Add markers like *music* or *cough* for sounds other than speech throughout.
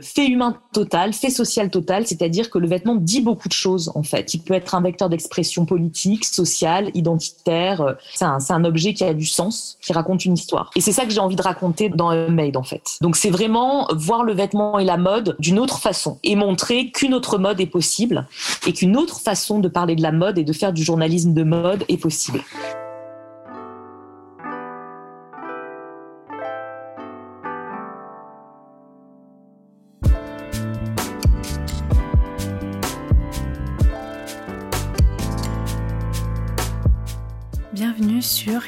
fait humain total, fait social total, c'est-à-dire que le vêtement dit beaucoup de choses en fait. Il peut être un vecteur d'expression politique, sociale, identitaire. C'est un, objet qui a du sens, qui raconte une histoire. Et c'est ça que j'ai envie de raconter dans Made en fait. Donc c'est vraiment voir le vêtement et la mode d'une autre façon et montrer qu'une autre mode est possible et qu'une autre façon de parler de la mode et de faire du journalisme de mode est possible.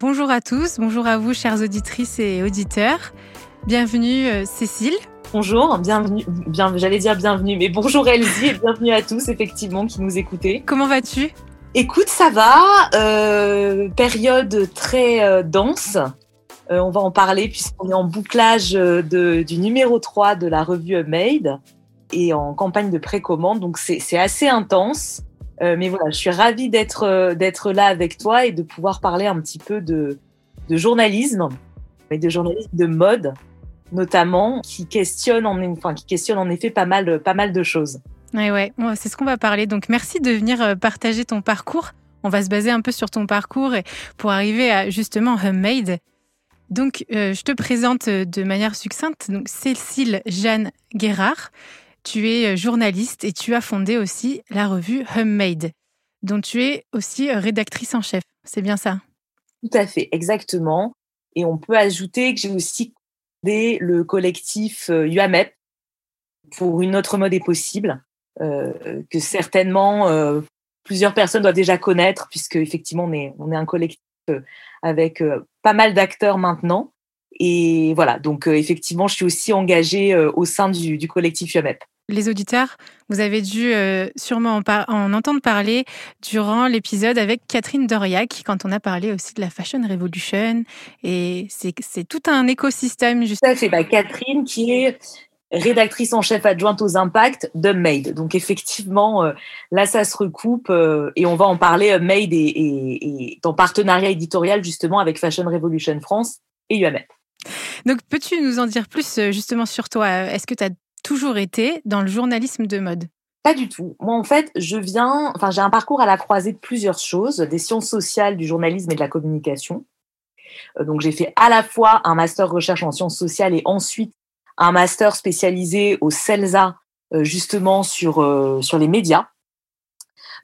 Bonjour à tous, bonjour à vous chères auditrices et auditeurs. Bienvenue euh, Cécile. Bonjour, bienvenue, bien, j'allais dire bienvenue, mais bonjour Elsie et bienvenue à tous effectivement qui nous écoutez. Comment vas-tu? Écoute, ça va, euh, période très euh, dense. on va en parler puisqu'on est en bouclage de, du numéro 3 de la revue Made et en campagne de précommande, donc c'est assez intense. Euh, mais voilà, je suis ravie d'être euh, d'être là avec toi et de pouvoir parler un petit peu de, de journalisme, mais de journalisme de mode notamment, qui questionne en, enfin, qui questionne en effet pas mal, pas mal de choses. Ouais, ouais, c'est ce qu'on va parler. Donc merci de venir euh, partager ton parcours. On va se baser un peu sur ton parcours pour arriver à justement Homemade. Donc, je te présente de manière succincte. Donc, Cécile Jeanne Guérard. Tu es euh, journaliste et tu as fondé aussi la revue Homemade, dont tu es aussi euh, rédactrice en chef. C'est bien ça? Tout à fait, exactement. Et on peut ajouter que j'ai aussi fondé le collectif UAMEP euh, pour une autre mode est possible, que certainement plusieurs personnes doivent déjà connaître, puisque effectivement on est, on est un collectif avec pas mal d'acteurs maintenant. Et voilà, donc effectivement, je suis aussi engagée au sein du, du collectif UAMEP les auditeurs, vous avez dû euh, sûrement en, entendre parler durant l'épisode avec Catherine Doriac, quand on a parlé aussi de la Fashion Revolution. Et c'est tout un écosystème. Juste. Ça fait bah, Catherine qui est rédactrice en chef adjointe aux impacts de Made. Donc effectivement, euh, là, ça se recoupe euh, et on va en parler. Made et, en partenariat éditorial justement avec Fashion Revolution France et UMF. Donc, peux-tu nous en dire plus justement sur toi? Est-ce que tu as toujours été dans le journalisme de mode? Pas du tout. Moi, en fait, je viens, enfin, j'ai un parcours à la croisée de plusieurs choses, des sciences sociales, du journalisme et de la communication. Euh, donc, j'ai fait à la fois un master recherche en sciences sociales et ensuite un master spécialisé au CELSA, euh, justement sur, euh, sur les médias.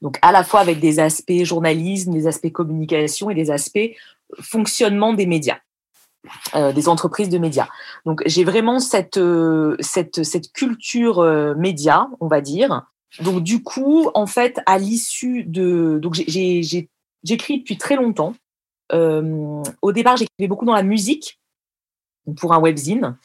Donc, à la fois avec des aspects journalisme, des aspects communication et des aspects fonctionnement des médias. Euh, des entreprises de médias. Donc j'ai vraiment cette, euh, cette, cette culture euh, média, on va dire. Donc du coup, en fait, à l'issue de... Donc j'écris depuis très longtemps. au départ, j'écrivais beaucoup dans la musique pour un webzine.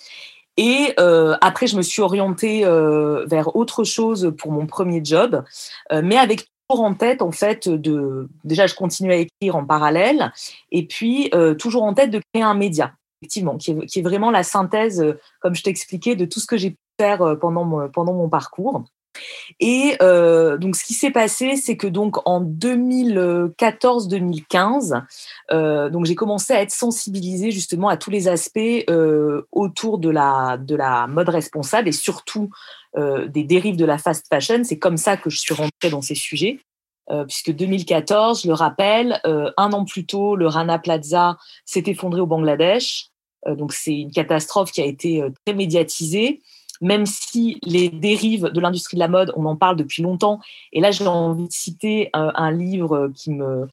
Et après, je me suis orientée vers autre chose pour mon premier job, mais avec en tête, en fait, de. Déjà, je continue à écrire en parallèle, et puis euh, toujours en tête de créer un média, effectivement, qui est, vraiment la synthèse, euh, comme je t'expliquais, de tout ce que j'ai pu faire euh, pendant mon parcours. Et euh, donc, ce qui s'est passé, c'est que donc en 2014-2015, euh, donc j'ai commencé à être sensibilisée justement à tous les aspects euh, autour de la de la mode responsable et surtout euh, des dérives de la fast fashion. C'est comme ça que je suis rentrée dans ces sujets. Puisque 2014, je le rappelle, un an plus tôt, le Rana Plaza s'est effondré au Bangladesh. donc c'est une catastrophe qui a été très médiatisée. Même si les dérives de l'industrie de la mode, on en parle depuis longtemps. Et là, j'ai envie de citer un livre qui me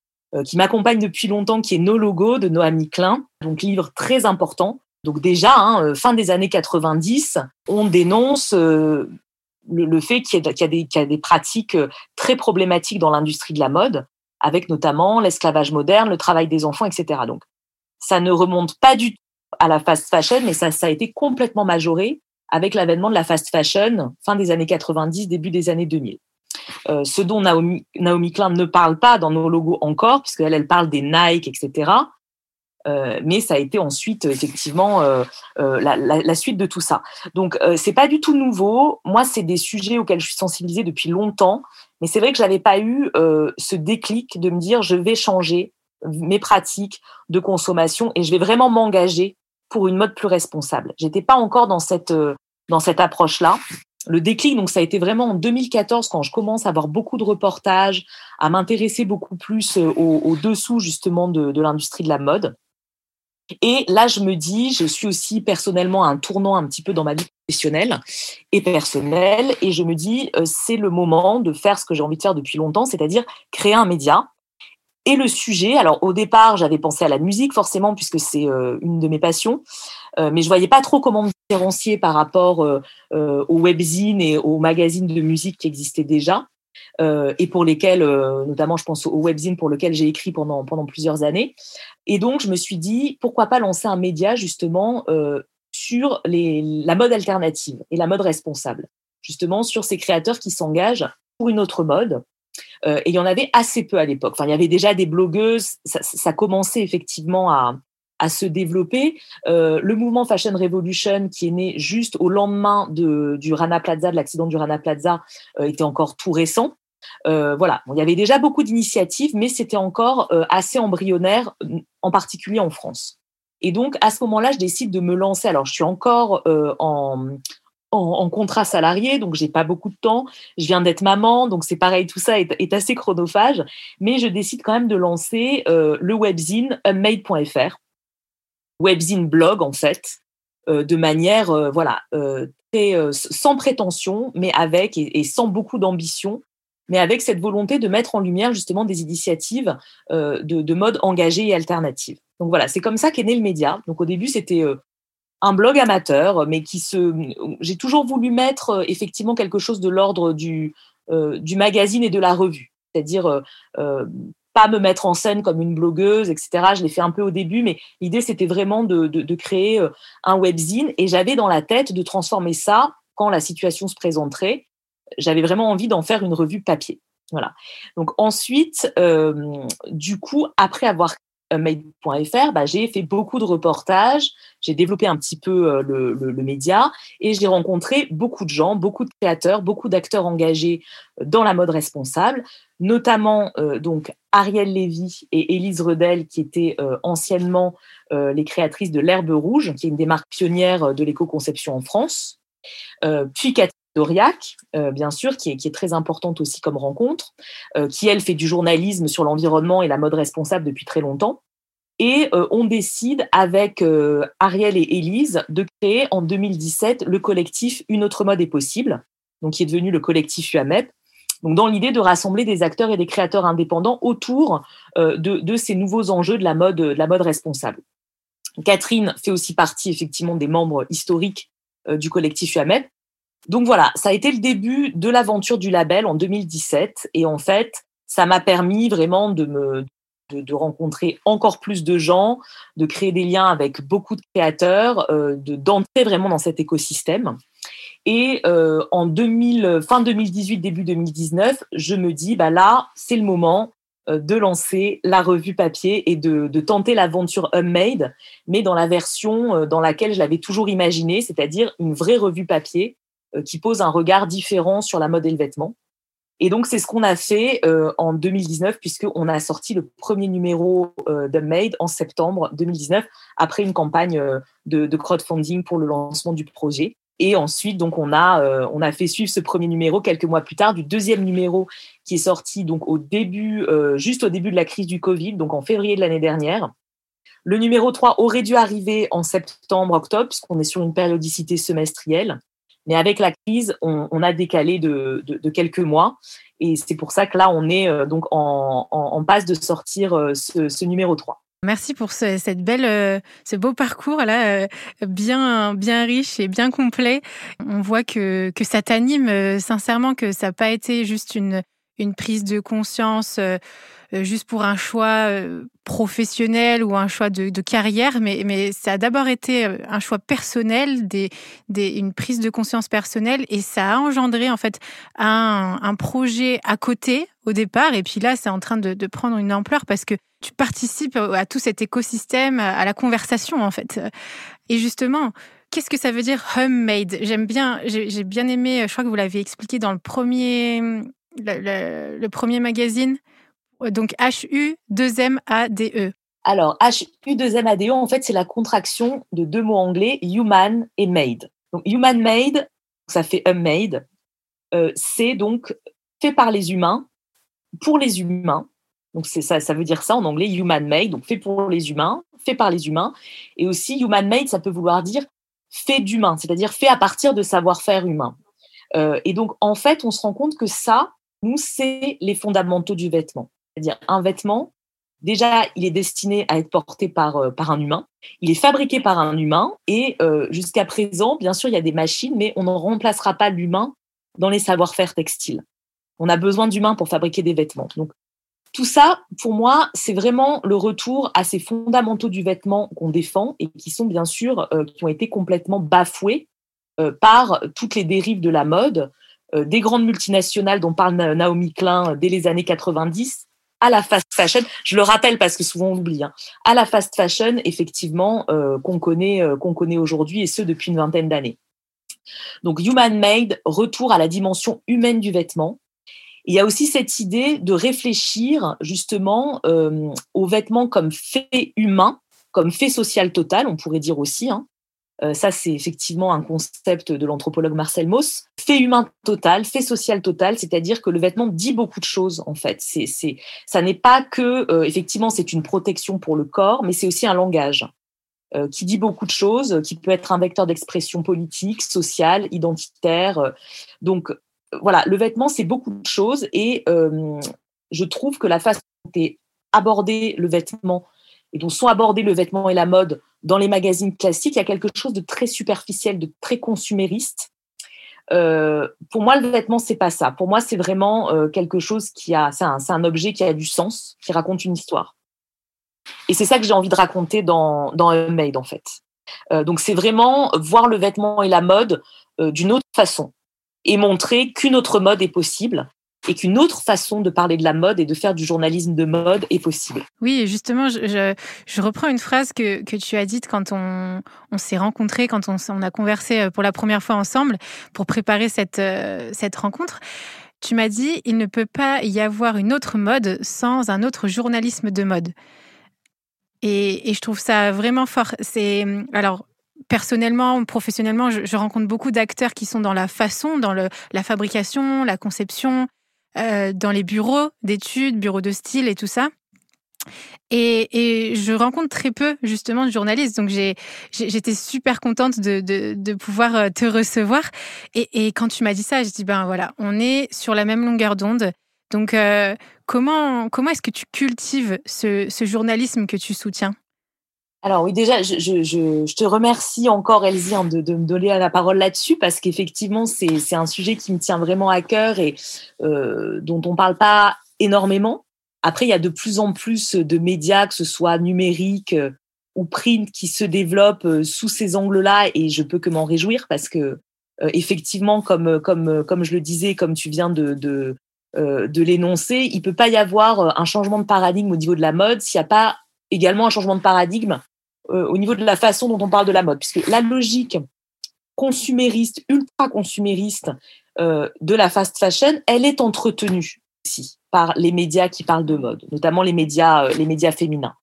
qui m'accompagne depuis longtemps, qui est Nos logos de Noami Klein, donc livre très important. Donc déjà, hein, fin des années 90, on dénonce le, fait qu'il y, y, a des pratiques très problématiques dans l'industrie de la mode, avec notamment l'esclavage moderne, le travail des enfants, etc. Donc, ça ne remonte pas du tout à la fast fashion, mais ça, ça a été complètement majoré avec l'avènement de la fast fashion fin des années 90, début des années 2000. Euh, ce dont Naomi, Naomi Klein ne parle pas dans nos logos encore, puisqu'elle elle parle des Nike, etc. Euh, mais ça a été ensuite effectivement euh, la, suite de tout ça. Donc c'est pas du tout nouveau. Moi, c'est des sujets auxquels je suis sensibilisée depuis longtemps, mais c'est vrai que j'avais pas eu ce déclic de me dire je vais changer mes pratiques de consommation et je vais vraiment m'engager pour une mode plus responsable. J'étais pas encore dans cette dans cette approche là. Le déclic, donc ça a été vraiment en 2014 quand je commence à avoir beaucoup de reportages, à m'intéresser beaucoup plus au, au dessous justement de, de l'industrie de la mode. Et là, je me dis, je suis aussi personnellement à un tournant un petit peu dans ma vie professionnelle et personnelle, et je me dis, euh, c'est le moment de faire ce que j'ai envie de faire depuis longtemps, c'est-à-dire créer un média. Et le sujet, alors au départ, j'avais pensé à la musique forcément puisque c'est euh, une de mes passions, euh, mais je voyais pas trop comment me différencier par rapport aux webzines et aux magazines de musique qui existaient déjà. Euh, et pour lesquels, euh, notamment je pense au webzine pour lequel j'ai écrit pendant, plusieurs années. Et donc je me suis dit, pourquoi pas lancer un média justement euh, sur la mode alternative et la mode responsable, justement sur ces créateurs qui s'engagent pour une autre mode. Et il y en avait assez peu à l'époque. Enfin, il y avait déjà des blogueuses, ça, ça commençait effectivement à, se développer. Euh, le mouvement Fashion Revolution, qui est né juste au lendemain de, du Rana Plaza, de l'accident du Rana Plaza, euh, était encore tout récent. Euh, voilà, il y avait déjà beaucoup d'initiatives, mais c'était encore euh, assez embryonnaire, en particulier en France. Et donc, à ce moment-là, je décide de me lancer. Alors, je suis encore euh, en, en, contrat salarié, donc j'ai pas beaucoup de temps. Je viens d'être maman, donc c'est pareil, tout ça est, assez chronophage. Mais je décide quand même de lancer euh, le webzine unmade.fr, webzine blog en fait, euh, de manière euh, voilà très sans prétention, mais avec et, sans beaucoup d'ambition, mais avec cette volonté de mettre en lumière justement des initiatives de, de, mode engagé et alternative. Donc voilà, c'est comme ça qu'est né le média. Donc au début, c'était un blog amateur, mais qui se. J'ai toujours voulu mettre euh, effectivement quelque chose de l'ordre du, du magazine et de la revue, c'est-à-dire pas me mettre en scène comme une blogueuse, etc. Je l'ai fait un peu au début, mais l'idée c'était vraiment de, de, créer un webzine et j'avais dans la tête de transformer ça quand la situation se présenterait j'avais vraiment envie d'en faire une revue papier. Voilà. Donc ensuite, euh, du coup, après avoir made.fr, bah, j'ai fait beaucoup de reportages, j'ai développé un petit peu euh, le, média et j'ai rencontré beaucoup de gens, beaucoup de créateurs, beaucoup d'acteurs engagés dans la mode responsable, notamment euh, donc Ariel Lévy et Élise Redel qui étaient euh, anciennement euh, les créatrices de l'herbe rouge, qui est une des marques pionnières de l'éco-conception en France, puis Cathy euh, bien sûr, qui est, très importante aussi comme rencontre, euh, qui, elle, fait du journalisme sur l'environnement et la mode responsable depuis très longtemps. Et euh, on décide avec euh, Ariel et Élise de créer en 2017 le collectif Une autre mode est possible, donc qui est devenu le collectif UAMEP, donc dans l'idée de rassembler des acteurs et des créateurs indépendants autour euh, de, de, ces nouveaux enjeux de la mode, de la mode responsable. Catherine fait aussi partie effectivement des membres historiques du collectif UAMEP, donc voilà, ça a été le début de l'aventure du label en 2017. Et en fait, ça m'a permis vraiment de me de, rencontrer encore plus de gens, de créer des liens avec beaucoup de créateurs, euh, de d'entrer vraiment dans cet écosystème. Et euh, en 2000, fin 2018, début 2019, je me dis, bah là, c'est le moment euh, de lancer la revue papier et de, tenter l'aventure Unmade, mais dans la version euh, dans laquelle je l'avais toujours imaginé, c'est-à-dire une vraie revue papier qui pose un regard différent sur la mode et le vêtement. Et donc, c'est ce qu'on a fait euh, en 2019, puisqu'on a sorti le premier numéro euh, d'Unmade en septembre 2019, après une campagne euh, de, de, crowdfunding pour le lancement du projet. Et ensuite, donc, on a, euh, on a fait suivre ce premier numéro quelques mois plus tard, du deuxième numéro qui est sorti donc au début, euh, juste au début de la crise du Covid, donc en février de l'année dernière. Le numéro 3 aurait dû arriver en septembre-octobre, puisqu'on est sur une périodicité semestrielle. Mais avec la crise, on, a décalé de, quelques mois. Et c'est pour ça que là, on est donc en, passe de sortir ce, numéro 3. Merci pour ce, cette belle, ce beau parcours là, bien, bien riche et bien complet. On voit que, que ça t'anime sincèrement, que ça n'a pas été juste une, une prise de conscience euh, juste pour un choix euh, professionnel ou un choix de, carrière, mais, mais ça a d'abord été euh, un choix personnel, des, des, une prise de conscience personnelle, et ça a engendré en fait un, un projet à côté au départ, et puis là c'est en train de, prendre une ampleur parce que tu participes à tout cet écosystème, à la conversation en fait. Et justement, Qu'est-ce que ça veut dire homemade? J'aime bien, j'ai bien aimé, je crois que vous l'avez expliqué dans le premier, le premier magazine, donc H-U-2-M-A-D-E. Alors, H-U-2-M-A-D-E, en fait, c'est la contraction de deux mots anglais, human et made. Donc, human made, ça fait made. Euh, c'est donc fait par les humains, pour les humains. Donc, ça, ça veut dire ça en anglais, human made, donc fait pour les humains, fait par les humains. Et aussi, human made, ça peut vouloir dire fait d'humain, c'est-à-dire fait à partir de savoir-faire humain. Euh, et donc, en fait, on se rend compte que ça, nous, c'est les fondamentaux du vêtement. C'est-à-dire un vêtement, déjà, il est destiné à être porté par, euh, par un humain. Il est fabriqué par un humain et euh, jusqu'à présent, bien sûr, il y a des machines, mais on ne remplacera pas l'humain dans les savoir-faire textiles. On a besoin d'humains pour fabriquer des vêtements. Donc, tout ça, pour moi, c'est vraiment le retour à ces fondamentaux du vêtement qu'on défend et qui sont bien sûr, euh, qui ont été complètement bafoués par toutes les dérives de la mode, des grandes multinationales dont parle Naomi Klein dès les années 90, à la fast fashion. Je le rappelle parce que souvent on l'oublie. Hein, à la fast fashion, effectivement, euh, qu'on connaît, euh, qu'on connaît aujourd'hui et ce depuis une vingtaine d'années. Donc human made, retour à la dimension humaine du vêtement. Il y a aussi cette idée de réfléchir justement euh, aux vêtements comme fait humain, comme fait social total, on pourrait dire aussi, hein, euh, ça, c'est effectivement un concept de l'anthropologue Marcel Mauss. Fait humain total, fait social total, c'est-à-dire que le vêtement dit beaucoup de choses en fait. C'est, ça n'est pas que euh, effectivement c'est une protection pour le corps, mais c'est aussi un langage euh, qui dit beaucoup de choses, qui peut être un vecteur d'expression politique, sociale, identitaire. Donc voilà, le vêtement c'est beaucoup de choses et je trouve que la façon dont est abordé le vêtement et dont sont abordés le vêtement et la mode dans les magazines classiques, il y a quelque chose de très superficiel, de très consumériste. Euh, pour moi, le vêtement, c'est pas ça. Pour moi, c'est vraiment euh, quelque chose qui a, c'est un, objet qui a du sens, qui raconte une histoire. Et c'est ça que j'ai envie de raconter dans, dans Made, en fait. Euh, donc, c'est vraiment voir le vêtement et la mode d'une autre façon et montrer qu'une autre mode est possible et qu'une autre façon de parler de la mode et de faire du journalisme de mode est possible. Oui, justement, je, reprends une phrase que, tu as dite quand on, s'est rencontrés, quand on, a conversé euh, pour la première fois ensemble pour préparer cette, euh, cette rencontre. Tu m'as dit, il ne peut pas y avoir une autre mode sans un autre journalisme de mode. Et, je trouve ça vraiment fort. Alors personnellement, professionnellement, je, rencontre beaucoup d'acteurs qui sont dans la façon, dans la fabrication, la conception, euh, dans les bureaux d'études, bureaux de style et tout ça. Et, je rencontre très peu justement de journalistes, donc j'étais super contente de, pouvoir euh, te recevoir. Et, quand tu m'as dit ça, je dis ben voilà, on est sur la même longueur d'onde. Donc euh, comment comment est-ce que tu cultives ce journalisme que tu soutiens? Alors oui, déjà, je, te remercie encore, Elsie, hein, de, me donner la parole là-dessus, parce qu'effectivement, c'est un sujet qui me tient vraiment à cœur et euh, dont on ne parle pas énormément. Après, il y a de plus en plus de médias, que ce soit numérique euh, ou print, qui se développent euh, sous ces angles-là, et je peux que m'en réjouir, parce que effectivement, comme, comme, comme je le disais, comme tu viens de, de, de l'énoncer, il peut pas y avoir un changement de paradigme au niveau de la mode s'il n'y a pas également un changement de paradigme euh, au niveau de la façon dont on parle de la mode, puisque la logique consumériste, ultra consumériste euh, de la fast fashion, elle est entretenue aussi par les médias qui parlent de mode, notamment les médias, euh, les médias féminins,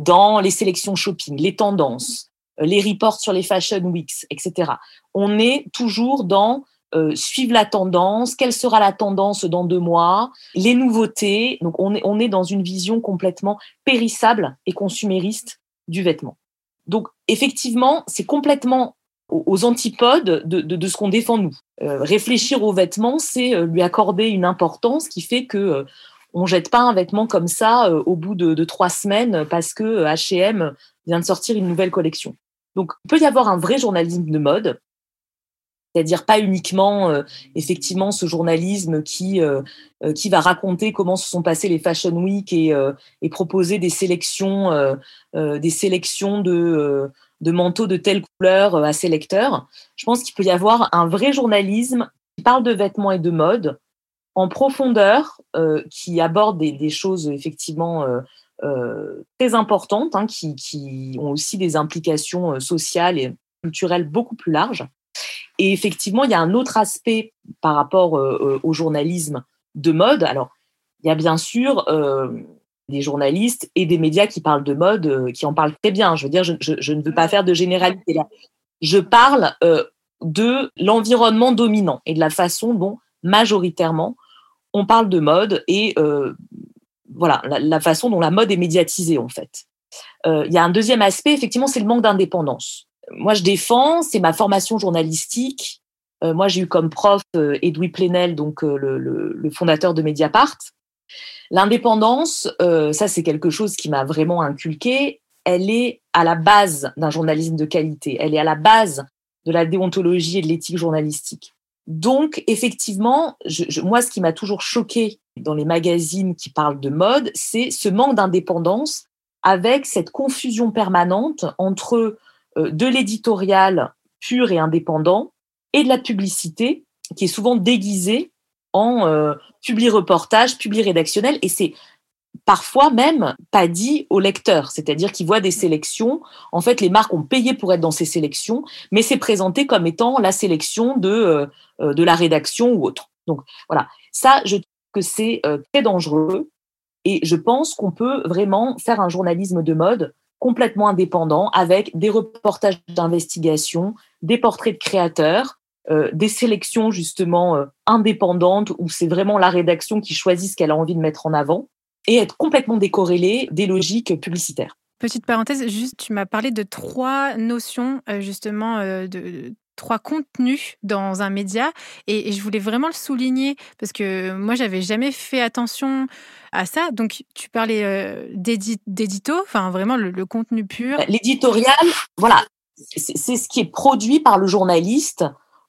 dans les sélections shopping, les tendances, les reports sur les fashion weeks, etc. On est toujours dans suivre la tendance, quelle sera la tendance dans deux mois, les nouveautés. Donc on est, on est dans une vision complètement périssable et consumériste du vêtement. Donc effectivement, c'est complètement aux antipodes de, ce qu'on défend nous. réfléchir aux vêtements, c'est lui accorder une importance qui fait que on jette pas un vêtement comme ça au bout de, de, trois semaines parce que H&M vient de sortir une nouvelle collection. Donc, il peut y avoir un vrai journalisme de mode c'est-à-dire pas uniquement euh, effectivement ce journalisme qui euh, euh, qui va raconter comment se sont passées les Fashion Week et, proposer des sélections des sélections de de manteaux de telle couleur à ses lecteurs. Je pense qu'il peut y avoir un vrai journalisme qui parle de vêtements et de mode en profondeur, qui aborde des, des choses effectivement très importantes, hein, qui, qui ont aussi des implications sociales et culturelles beaucoup plus larges. Et effectivement, il y a un autre aspect par rapport euh, euh, au journalisme de mode. Alors, il y a bien sûr euh, des journalistes et des médias qui parlent de mode, qui en parlent très bien. Je veux dire, je, ne veux pas faire de généralité là. Je parle de l'environnement dominant et de la façon dont majoritairement on parle de mode et voilà la, façon dont la mode est médiatisée en fait. Il y a un deuxième aspect, effectivement, c'est le manque d'indépendance moi, je défends, c'est ma formation journalistique. Euh, moi, j'ai eu comme prof euh, Edoui Plenel, donc euh, le, fondateur de Mediapart. L'indépendance, ça, c'est quelque chose qui m'a vraiment inculqué. Elle est à la base d'un journalisme de qualité. Elle est à la base de la déontologie et de l'éthique journalistique. Donc, effectivement, moi, ce qui m'a toujours choqué dans les magazines qui parlent de mode, c'est ce manque d'indépendance avec cette confusion permanente entre euh, de l'éditorial pur et indépendant et de la publicité qui est souvent déguisée en euh, publi-reportage, publi-rédactionnel. Et c'est parfois même pas dit au lecteur, c'est-à-dire qu'il voit des sélections. En fait, les marques ont payé pour être dans ces sélections, mais c'est présenté comme étant la sélection de, euh, de la rédaction ou autre. Donc voilà, ça, je trouve que c'est très dangereux et je pense qu'on peut vraiment faire un journalisme de mode complètement indépendant avec des reportages d'investigation, des portraits de créateurs, euh, des sélections justement euh, indépendantes où c'est vraiment la rédaction qui choisit ce qu'elle a envie de mettre en avant et être complètement décorrélé des logiques publicitaires. Petite parenthèse, juste, tu m'as parlé de trois notions euh, justement de, trois contenus dans un média et, je voulais vraiment le souligner parce que moi j'avais jamais fait attention à ça. Donc tu parlais euh, d'édito, enfin vraiment le, contenu pur. L'éditorial, voilà, c'est ce qui est produit par le journaliste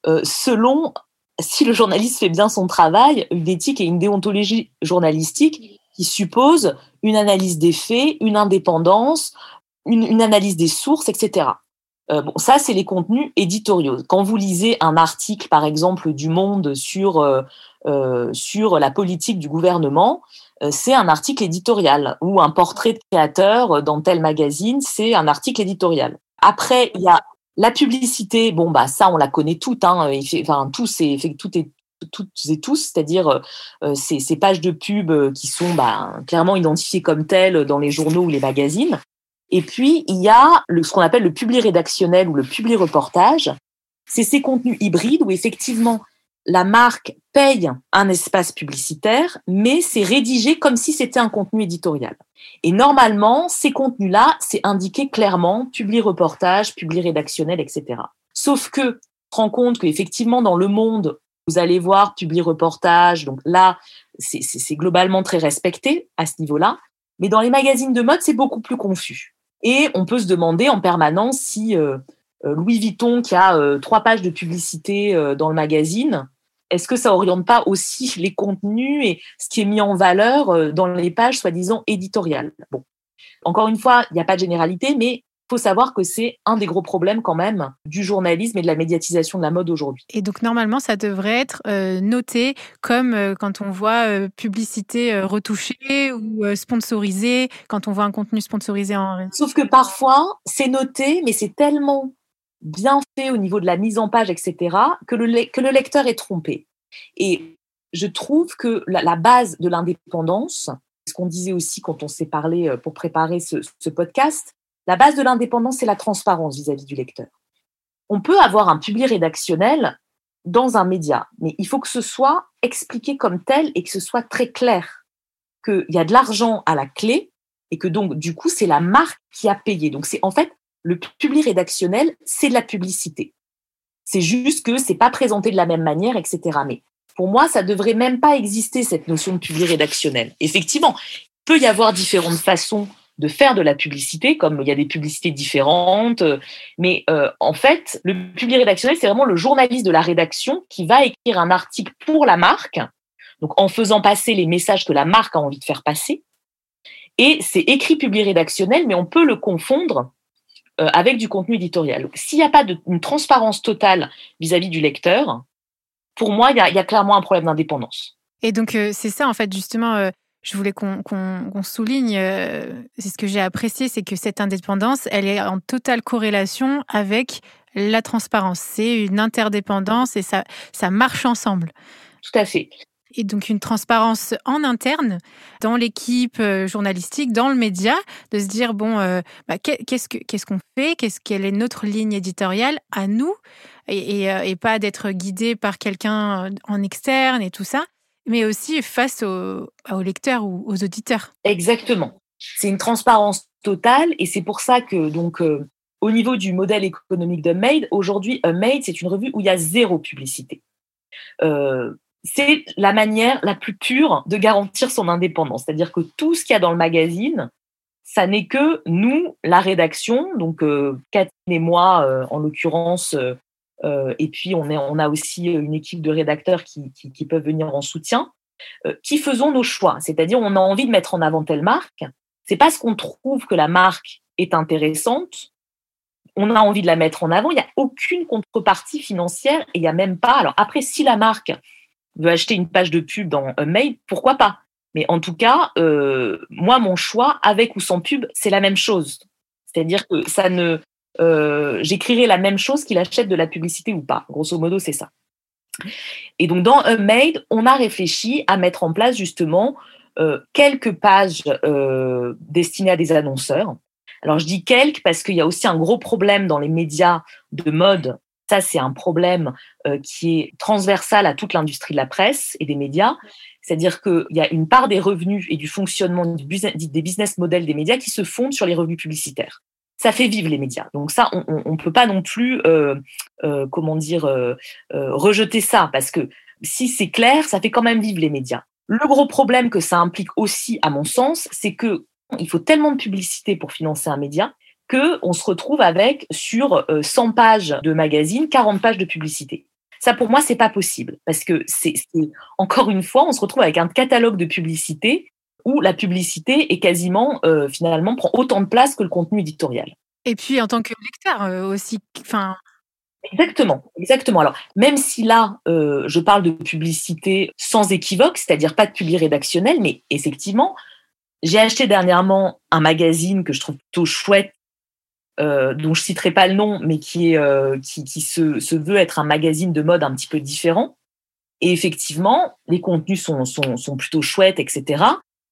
euh, selon si le journaliste fait bien son travail, une éthique et une déontologie journalistique qui suppose une analyse des faits, une indépendance, une analyse des sources, etc. Euh, bon, ça, c'est les contenus éditoriaux. Quand vous lisez un article, par exemple, du Monde sur, euh, euh sur la politique du gouvernement, euh, c'est un article éditorial. Ou un portrait de créateur dans tel magazine, c'est un article éditorial. Après, il y a la publicité. Bon, bah ça, on la connaît toutes. Hein, enfin, tout, c'est, tout est toutes et tous, c'est-à-dire ces, ces, pages de pub qui sont bah, clairement identifiées comme telles dans les journaux ou les magazines. Et puis, il y a le, ce qu'on appelle le public rédactionnel ou le public reportage. C'est ces contenus hybrides où effectivement, la marque paye un espace publicitaire, mais c'est rédigé comme si c'était un contenu éditorial. Et normalement, ces contenus-là, c'est indiqué clairement, public reportage, public rédactionnel, etc. Sauf que, on se rend compte qu'effectivement, dans le monde, vous allez voir public reportage, donc là, c'est globalement très respecté à ce niveau-là. Mais dans les magazines de mode, c'est beaucoup plus confus. Et on peut se demander en permanence si euh, euh, Louis Vuitton, qui a euh, trois pages de publicité dans le magazine, est-ce que ça oriente pas aussi les contenus et ce qui est mis en valeur dans les pages soi-disant éditoriales? Bon, encore une fois, il n'y a pas de généralité, mais faut savoir que c'est un des gros problèmes quand même du journalisme et de la médiatisation de la mode aujourd'hui. Et donc normalement, ça devrait être euh, noté comme euh, quand on voit euh, publicité retouchée ou sponsorisée, quand on voit un contenu sponsorisé en... Sauf que parfois, c'est noté, mais c'est tellement bien fait au niveau de la mise en page, etc., que le, que le lecteur est trompé. Et je trouve que la, base de l'indépendance, ce qu'on disait aussi quand on s'est parlé pour préparer ce, ce podcast, la base de l'indépendance, c'est la transparence vis-à-vis du lecteur. On peut avoir un public rédactionnel dans un média, mais il faut que ce soit expliqué comme tel et que ce soit très clair qu'il y a de l'argent à la clé et que donc, du coup, c'est la marque qui a payé. Donc, c'est en fait le public rédactionnel, c'est de la publicité. C'est juste que c'est pas présenté de la même manière, etc. Mais pour moi, ça devrait même pas exister cette notion de public rédactionnel. Effectivement, il peut y avoir différentes façons de faire de la publicité, comme il y a des publicités différentes. Mais euh, en fait, le public rédactionnel, c'est vraiment le journaliste de la rédaction qui va écrire un article pour la marque, donc en faisant passer les messages que la marque a envie de faire passer. Et c'est écrit public rédactionnel, mais on peut le confondre euh, avec du contenu éditorial. S'il n'y a pas de, une transparence totale vis-à-vis du lecteur, pour moi, il y a, clairement un problème d'indépendance. Et donc, euh, c'est ça, en fait, justement, je voulais qu'on souligne, euh, c'est ce que j'ai apprécié, c'est que cette indépendance, elle est en totale corrélation avec la transparence. C'est une interdépendance et ça, ça marche ensemble. Tout à fait. Et donc une transparence en interne, dans l'équipe euh, journalistique, dans le média, de se dire, bon, euh, bah, qu'est-ce qu'on fait? Qu'est-ce Quelle est notre ligne éditoriale à nous? Et, et pas d'être guidé par quelqu'un en externe et tout ça mais aussi face aux, lecteurs ou aux auditeurs. Exactement. C'est une transparence totale et c'est pour ça que donc euh, au niveau du modèle économique de Made, aujourd'hui Made c'est une revue où il y a zéro publicité. Euh, c'est la manière la plus pure de garantir son indépendance, c'est-à-dire que tout ce qu'il y a dans le magazine, ça n'est que nous, la rédaction, donc euh, Catherine et moi en l'occurrence euh, et puis, on, a aussi une équipe de rédacteurs qui, peuvent venir en soutien, euh, qui faisons nos choix. C'est-à-dire, on a envie de mettre en avant telle marque. C'est parce qu'on trouve que la marque est intéressante, on a envie de la mettre en avant. Il n'y a aucune contrepartie financière et il n'y a même pas. Alors après, si la marque veut acheter une page de pub dans un mail, pourquoi pas? Mais en tout cas, euh, moi, mon choix, avec ou sans pub, c'est la même chose. C'est-à-dire que ça ne, euh, j'écrirai la même chose qu'il achète de la publicité ou pas. Grosso modo, c'est ça. Et donc, dans Unmade, on a réfléchi à mettre en place justement euh, quelques pages euh, destinées à des annonceurs. Alors, je dis quelques parce qu'il y a aussi un gros problème dans les médias de mode. Ça, c'est un problème qui est transversal à toute l'industrie de la presse et des médias. C'est-à-dire qu'il y a une part des revenus et du fonctionnement des business models des médias qui se fondent sur les revenus publicitaires ça fait vivre les médias. Donc ça, on ne peut pas non plus, euh, euh, comment dire, euh, rejeter ça, parce que si c'est clair, ça fait quand même vivre les médias. Le gros problème que ça implique aussi, à mon sens, c'est que il faut tellement de publicité pour financer un média que on se retrouve avec sur 100 pages de magazine, 40 pages de publicité. Ça, pour moi, c'est pas possible parce que c'est encore une fois, on se retrouve avec un catalogue de publicité où la publicité est quasiment, euh, finalement, prend autant de place que le contenu éditorial. Et puis en tant que lecteur euh, aussi, enfin. Exactement, exactement. Alors, même si là, euh, je parle de publicité sans équivoque, c'est-à-dire pas de public rédactionnel, mais effectivement, j'ai acheté dernièrement un magazine que je trouve plutôt chouette, dont je citerai pas le nom, mais qui, est, qui, se, se, veut être un magazine de mode un petit peu différent. Et effectivement, les contenus sont, sont, sont plutôt chouettes, etc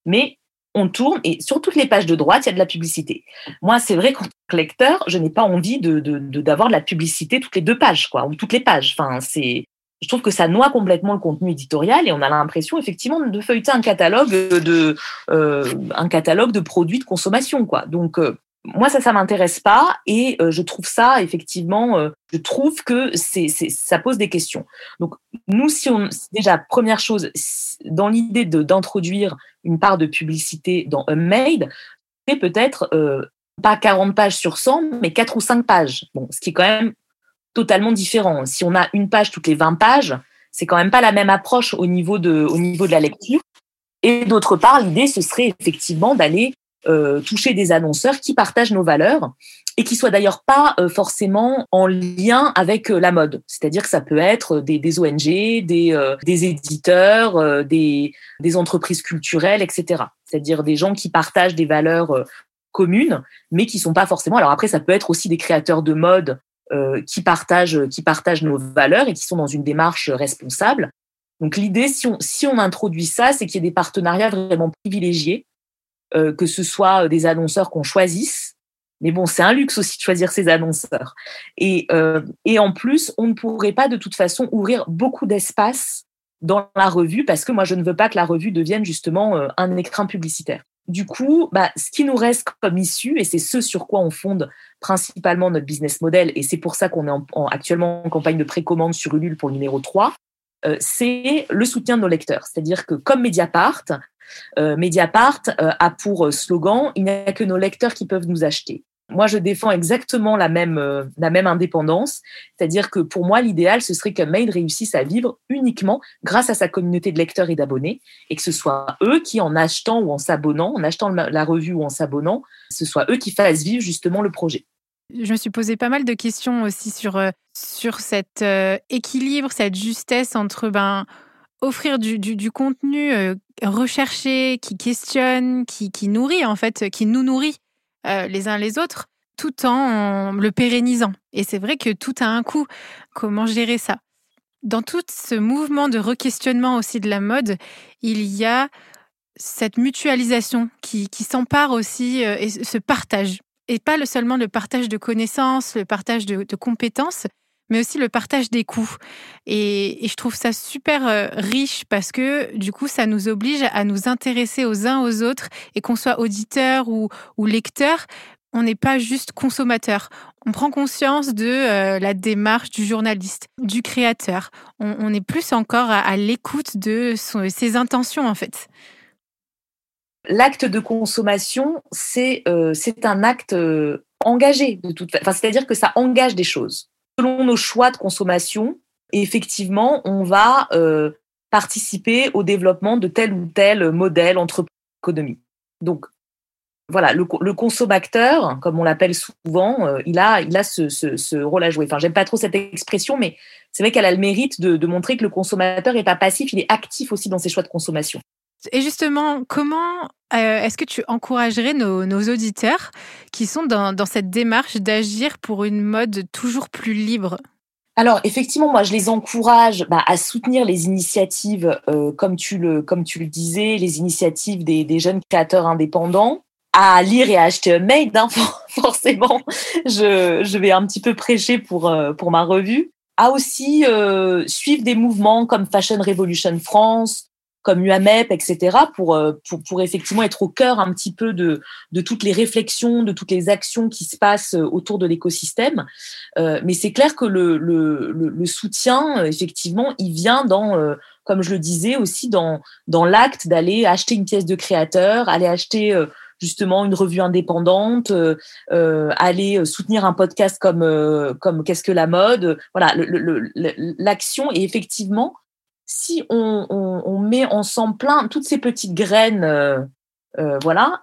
mais on tourne et sur toutes les pages de droite, il y a de la publicité. Moi, c'est vrai qu'en tant que lecteur, je n'ai pas envie de, d'avoir de, la publicité toutes les deux pages, quoi, ou toutes les pages. Enfin, c'est, je trouve que ça noie complètement le contenu éditorial et on a l'impression effectivement de feuilleter un catalogue de, euh, un catalogue de produits de consommation, quoi. Donc, euh, moi, ça, ça m'intéresse pas et euh, je trouve ça effectivement, je trouve que c'est, ça pose des questions. Donc, nous, si on, déjà, première chose, dans l'idée de, d'introduire une part de publicité dans Unmade, c'est peut-être euh, pas 40 pages sur 100, mais 4 ou 5 pages. Bon, ce qui est quand même totalement différent. Si on a une page toutes les 20 pages, c'est quand même pas la même approche au niveau de, au niveau de la lecture. Et d'autre part, l'idée, ce serait effectivement d'aller euh, toucher des annonceurs qui partagent nos valeurs et qui soient d'ailleurs pas euh, forcément en lien avec euh, la mode. C'est-à-dire que ça peut être des, des ONG, des, des éditeurs, des, des entreprises culturelles, etc. C'est-à-dire des gens qui partagent des valeurs communes, mais qui sont pas forcément. Alors après, ça peut être aussi des créateurs de mode qui partagent qui partagent nos valeurs et qui sont dans une démarche responsable. Donc l'idée, si on, si on introduit ça, c'est qu'il y ait des partenariats vraiment privilégiés euh, que ce soit des annonceurs qu'on choisisse. Mais bon, c'est un luxe aussi de choisir ces annonceurs. Et, euh, et en plus, on ne pourrait pas de toute façon ouvrir beaucoup d'espace dans la revue parce que moi, je ne veux pas que la revue devienne justement euh, un écran publicitaire. du coup, bah, ce qui nous reste comme issue, et c'est ce sur quoi on fonde principalement notre business model, et c'est pour ça qu'on est actuellement en campagne de précommande sur Ulule pour le numéro 3, euh, c'est le soutien de nos lecteurs. C'est-à-dire que comme Mediapart, euh, Mediapart euh, a pour slogan Il n'y a que nos lecteurs qui peuvent nous acheter. Moi, je défends exactement la même, la même indépendance, c'est-à-dire que pour moi, l'idéal, ce serait que Mail réussisse à vivre uniquement grâce à sa communauté de lecteurs et d'abonnés, et que ce soit eux qui, en achetant ou en s'abonnant, en achetant la revue ou en s'abonnant, ce soit eux qui fassent vivre justement le projet. Je me suis posé pas mal de questions aussi sur, euh, sur cet euh, équilibre, cette justesse entre ben, offrir du, contenu euh, recherché, qui questionne, qui, nourrit en fait, qui nous nourrit les uns les autres, tout en le pérennisant. Et c'est vrai que tout a un coût. Comment gérer ça? Dans tout ce mouvement de requestionnement aussi de la mode, il y a cette mutualisation qui, qui s'empare aussi et ce partage et pas seulement le partage de connaissances, le partage de, compétences, mais aussi le partage des coûts. Et, je trouve ça super euh, riche parce que du coup, ça nous oblige à nous intéresser aux uns aux autres et qu'on soit auditeur ou, lecteur, on n'est pas juste consommateur. On prend conscience de euh, la démarche du journaliste, du créateur. On, est plus encore à, l'écoute de ses intentions en fait. L'acte de consommation, c'est euh, un acte engagé de toute façon. C'est-à-dire que ça engage des choses. Selon nos choix de consommation, effectivement, on va euh, participer au développement de tel ou tel modèle entreprise économique. Donc, voilà, le, consommateur, comme on l'appelle souvent, euh, il a, ce, rôle à jouer. Enfin, j'aime pas trop cette expression, mais c'est vrai qu'elle a le mérite de, de, montrer que le consommateur n'est pas passif, il est actif aussi dans ses choix de consommation. Et justement, comment euh, est-ce que tu encouragerais nos, auditeurs qui sont dans, cette démarche d'agir pour une mode toujours plus libre? Alors effectivement, moi je les encourage bah, à soutenir les initiatives, euh, comme tu le comme tu le disais, les initiatives des, jeunes créateurs indépendants, à lire et à acheter un maid. Hein, *laughs* forcément, je, je, vais un petit peu prêcher pour euh, pour ma revue. À aussi suivre des mouvements comme Fashion Revolution France, comme UAMEP, etc., pour, euh, pour, pour, effectivement être au cœur un petit peu de, de toutes les réflexions, de toutes les actions qui se passent euh, autour de l'écosystème. Euh, mais c'est clair que le, le, le, soutien, effectivement, il vient dans, comme je le disais, aussi dans, dans l'acte d'aller acheter une pièce de créateur, aller acheter justement une revue indépendante, euh, aller soutenir un podcast comme comme qu'est-ce que la mode. Voilà, l'action est effectivement si on, met ensemble plein toutes ces petites graines, euh, euh, voilà,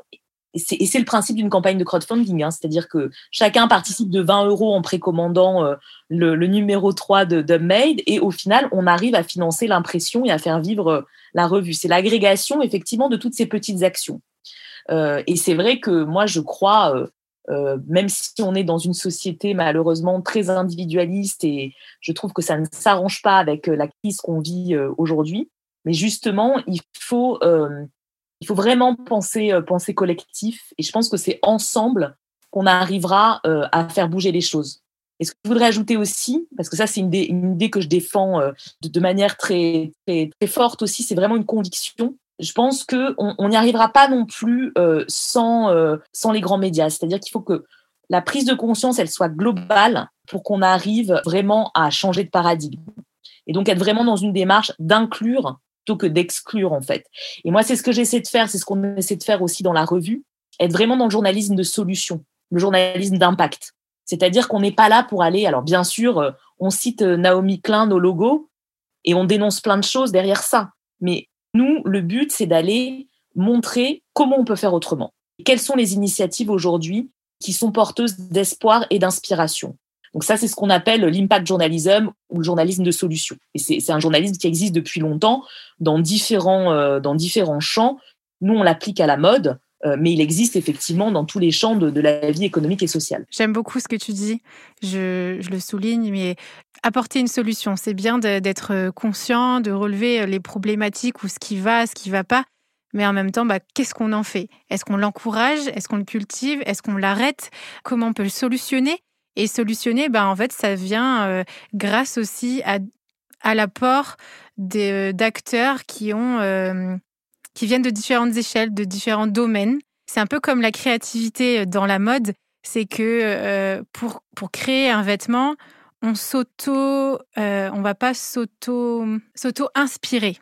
et c'est le principe d'une campagne de crowdfunding, hein, c'est-à-dire que chacun participe de 20 euros en précommandant euh, le, numéro 3 de, de Made, et au final, on arrive à financer l'impression et à faire vivre la revue. C'est l'agrégation, effectivement, de toutes ces petites actions. et c'est vrai que moi, je crois euh, même si on est dans une société malheureusement très individualiste et je trouve que ça ne s'arrange pas avec euh, la crise qu'on vit euh, aujourd'hui. Mais justement, il faut, il faut vraiment penser, penser collectif et je pense que c'est ensemble qu'on arrivera à faire bouger les choses. Et ce que je voudrais ajouter aussi, parce que ça c'est une, idée que je défends de, manière très, très forte aussi, c'est vraiment une conviction, je pense qu'on n'y arrivera pas non plus euh, sans, euh, sans les grands médias. C'est-à-dire qu'il faut que la prise de conscience, elle soit globale pour qu'on arrive vraiment à changer de paradigme. Et donc être vraiment dans une démarche d'inclure plutôt que d'exclure, en fait. Et moi, c'est ce que j'essaie de faire, c'est ce qu'on essaie de faire aussi dans la revue, être vraiment dans le journalisme de solution, le journalisme d'impact. C'est-à-dire qu'on n'est pas là pour aller, alors bien sûr, euh, on cite Naomi Klein, nos logos, et on dénonce plein de choses derrière ça. Mais nous, le but, c'est d'aller montrer comment on peut faire autrement. Quelles sont les initiatives aujourd'hui qui sont porteuses d'espoir et d'inspiration? Donc ça, c'est ce qu'on appelle l'impact journalism ou le journalisme de solution. Et c'est un journalisme qui existe depuis longtemps dans différents, euh, dans différents champs. Nous, on l'applique à la mode, mais il existe effectivement dans tous les champs de, la vie économique et sociale. J'aime beaucoup ce que tu dis, je, le souligne, mais apporter une solution, c'est bien d'être conscient, de relever les problématiques ou ce qui va, ce qui va pas, mais en même temps, bah, qu'est-ce qu'on en fait? Est-ce qu'on l'encourage? Est-ce qu'on le cultive? Est-ce qu'on l'arrête? Comment on peut le solutionner? Et solutionner, bah, en fait, ça vient euh, grâce aussi à, à l'apport d'acteurs qui ont... Euh, qui viennent de différentes échelles, de différents domaines. C'est un peu comme la créativité dans la mode, c'est que pour, pour créer un vêtement, on s'auto, on va pas s'auto, s'auto inspirer.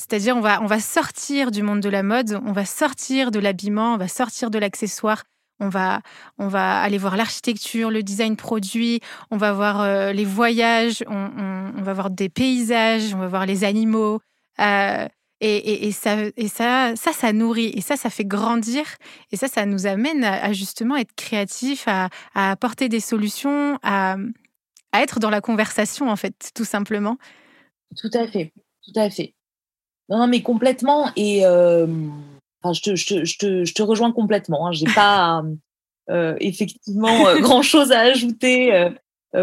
C'est-à-dire, on va, on va sortir du monde de la mode, on va sortir de l'habillement, on va sortir de l'accessoire, on va, on va aller voir l'architecture, le design produit, on va voir euh, les voyages, on, va voir des paysages, on va voir les animaux. Euh, et, ça, et ça, ça, ça nourrit. Et ça, ça fait grandir. Et ça, ça nous amène à, justement être créatifs, à, apporter des solutions, à, à être dans la conversation, en fait, tout simplement. Tout à fait. Tout à fait. Non, mais complètement. Et euh, je, te, je, te, je, te, rejoins complètement. Hein. Je n'ai *laughs* pas euh, effectivement euh, grand-chose à ajouter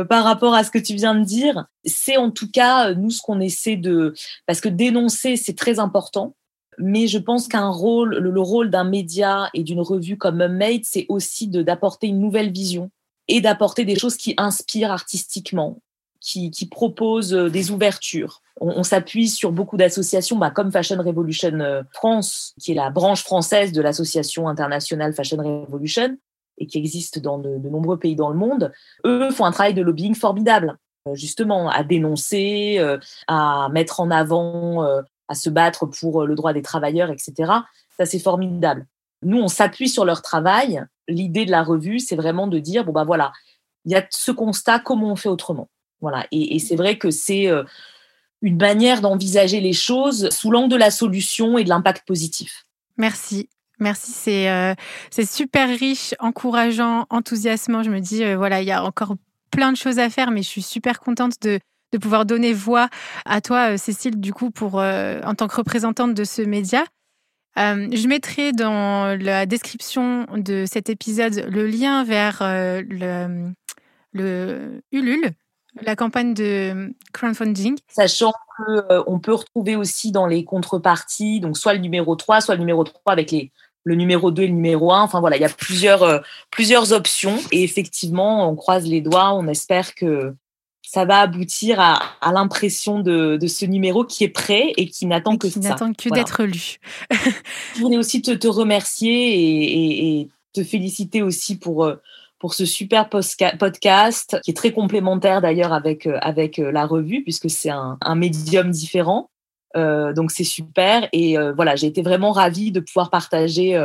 par rapport à ce que tu viens de dire. C'est en tout cas, nous, ce qu'on essaie de... Parce que dénoncer, c'est très important. Mais je pense qu'un rôle, le, rôle d'un média et d'une revue comme Made, c'est aussi d'apporter une nouvelle vision et d'apporter des choses qui inspirent artistiquement, qui, qui proposent des ouvertures on, s'appuie sur beaucoup d'associations, bah, comme Fashion Revolution euh, France, qui est la branche française de l'association internationale Fashion Revolution et qui existe dans de, nombreux pays dans le monde. Eux font un travail de lobbying formidable, euh, justement, à dénoncer, euh, à mettre en avant, à se battre pour le droit des travailleurs, etc. Ça, c'est formidable. Nous, on s'appuie sur leur travail. L'idée de la revue, c'est vraiment de dire, bon, bah voilà, il y a ce constat, comment on fait autrement? Voilà. Et, c'est vrai que c'est une manière d'envisager les choses sous l'angle de la solution et de l'impact positif. Merci. Merci, c'est euh, super riche, encourageant, enthousiasmant. Je me dis, euh, voilà, il y a encore plein de choses à faire, mais je suis super contente de, de pouvoir donner voix à toi, euh, Cécile, du coup, pour, en tant que représentante de ce média. je mettrai dans la description de cet épisode le lien vers le, le Ulule, la campagne de crowdfunding. Sachant qu'on euh, peut retrouver aussi dans les contreparties, donc soit le numéro 3, soit le numéro 3 avec les, le numéro 2 et le numéro 1. Enfin voilà, il y a plusieurs, euh, plusieurs options. Et effectivement, on croise les doigts, on espère que ça va aboutir à, à l'impression de, de, ce numéro qui est prêt et qui n'attend que qui n'attend que d'être lu. *laughs* Je voulais aussi te, te remercier et, et, te féliciter aussi pour euh, pour ce super podcast qui est très complémentaire d'ailleurs avec, euh, avec la revue puisque c'est un, un médium différent. Euh, donc c'est super et euh, voilà, j'ai été vraiment ravie de pouvoir partager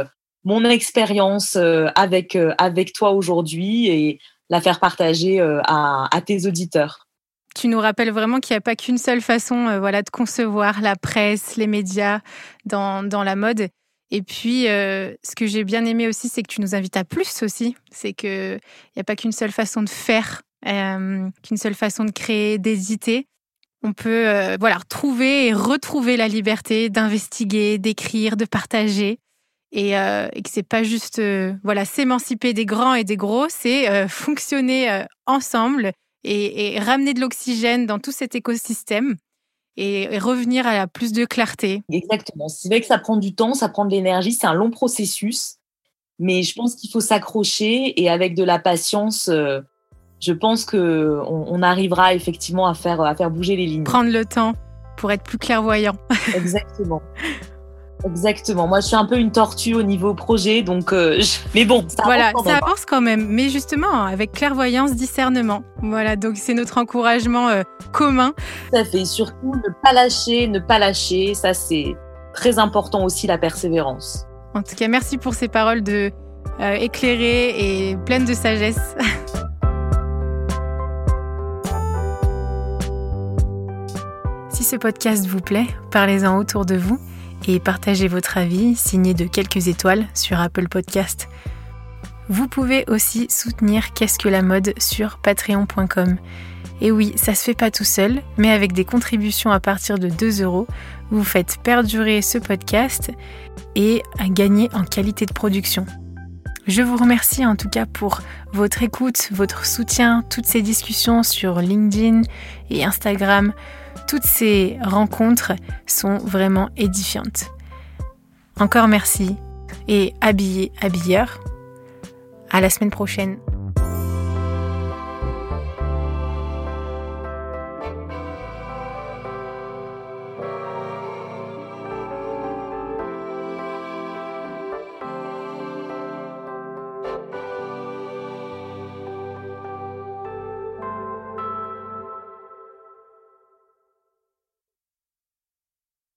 mon expérience avec, avec toi aujourd'hui et la faire partager à, à, tes auditeurs. Tu nous rappelles vraiment qu'il n'y a pas qu'une seule façon voilà, de concevoir la presse, les médias dans, dans la mode et puis, euh, ce que j'ai bien aimé aussi, c'est que tu nous invites à plus aussi. C'est qu'il n'y a pas qu'une seule façon de faire, euh, qu'une seule façon de créer, d'éditer. On peut euh, voilà, trouver et retrouver la liberté d'investiguer, d'écrire, de partager. Et, et que c'est pas juste voilà s'émanciper des grands et des gros, c'est fonctionner ensemble et, ramener de l'oxygène dans tout cet écosystème et, revenir à la plus de clarté. Exactement. C'est vrai que ça prend du temps, ça prend de l'énergie, c'est un long processus, mais je pense qu'il faut s'accrocher et avec de la patience, euh, je pense que on, arrivera effectivement à faire à faire bouger les lignes. Prendre le temps pour être plus clairvoyant. *laughs* Exactement. Exactement. Moi, je suis un peu une tortue au niveau projet, donc. Euh, *laughs* mais bon, ça voilà, avance quand ça avance quand même. Mais justement, avec clairvoyance, discernement. Voilà, donc c'est notre encouragement euh, commun. Ça fait surtout ne pas lâcher, ne pas lâcher. Ça, c'est très important aussi la persévérance. En tout cas, merci pour ces paroles de euh, éclairées et pleines de sagesse. *laughs* si ce podcast vous plaît, parlez-en autour de vous et partagez votre avis signé de quelques étoiles sur Apple Podcast. Vous pouvez aussi soutenir Qu'est-ce que la mode sur patreon.com. Et oui, ça se fait pas tout seul, mais avec des contributions à partir de 2 euros, vous faites perdurer ce podcast et à gagner en qualité de production. Je vous remercie en tout cas pour votre écoute, votre soutien, toutes ces discussions sur LinkedIn et Instagram. Toutes ces rencontres sont vraiment édifiantes. Encore merci et habillé, habilleur. À la semaine prochaine.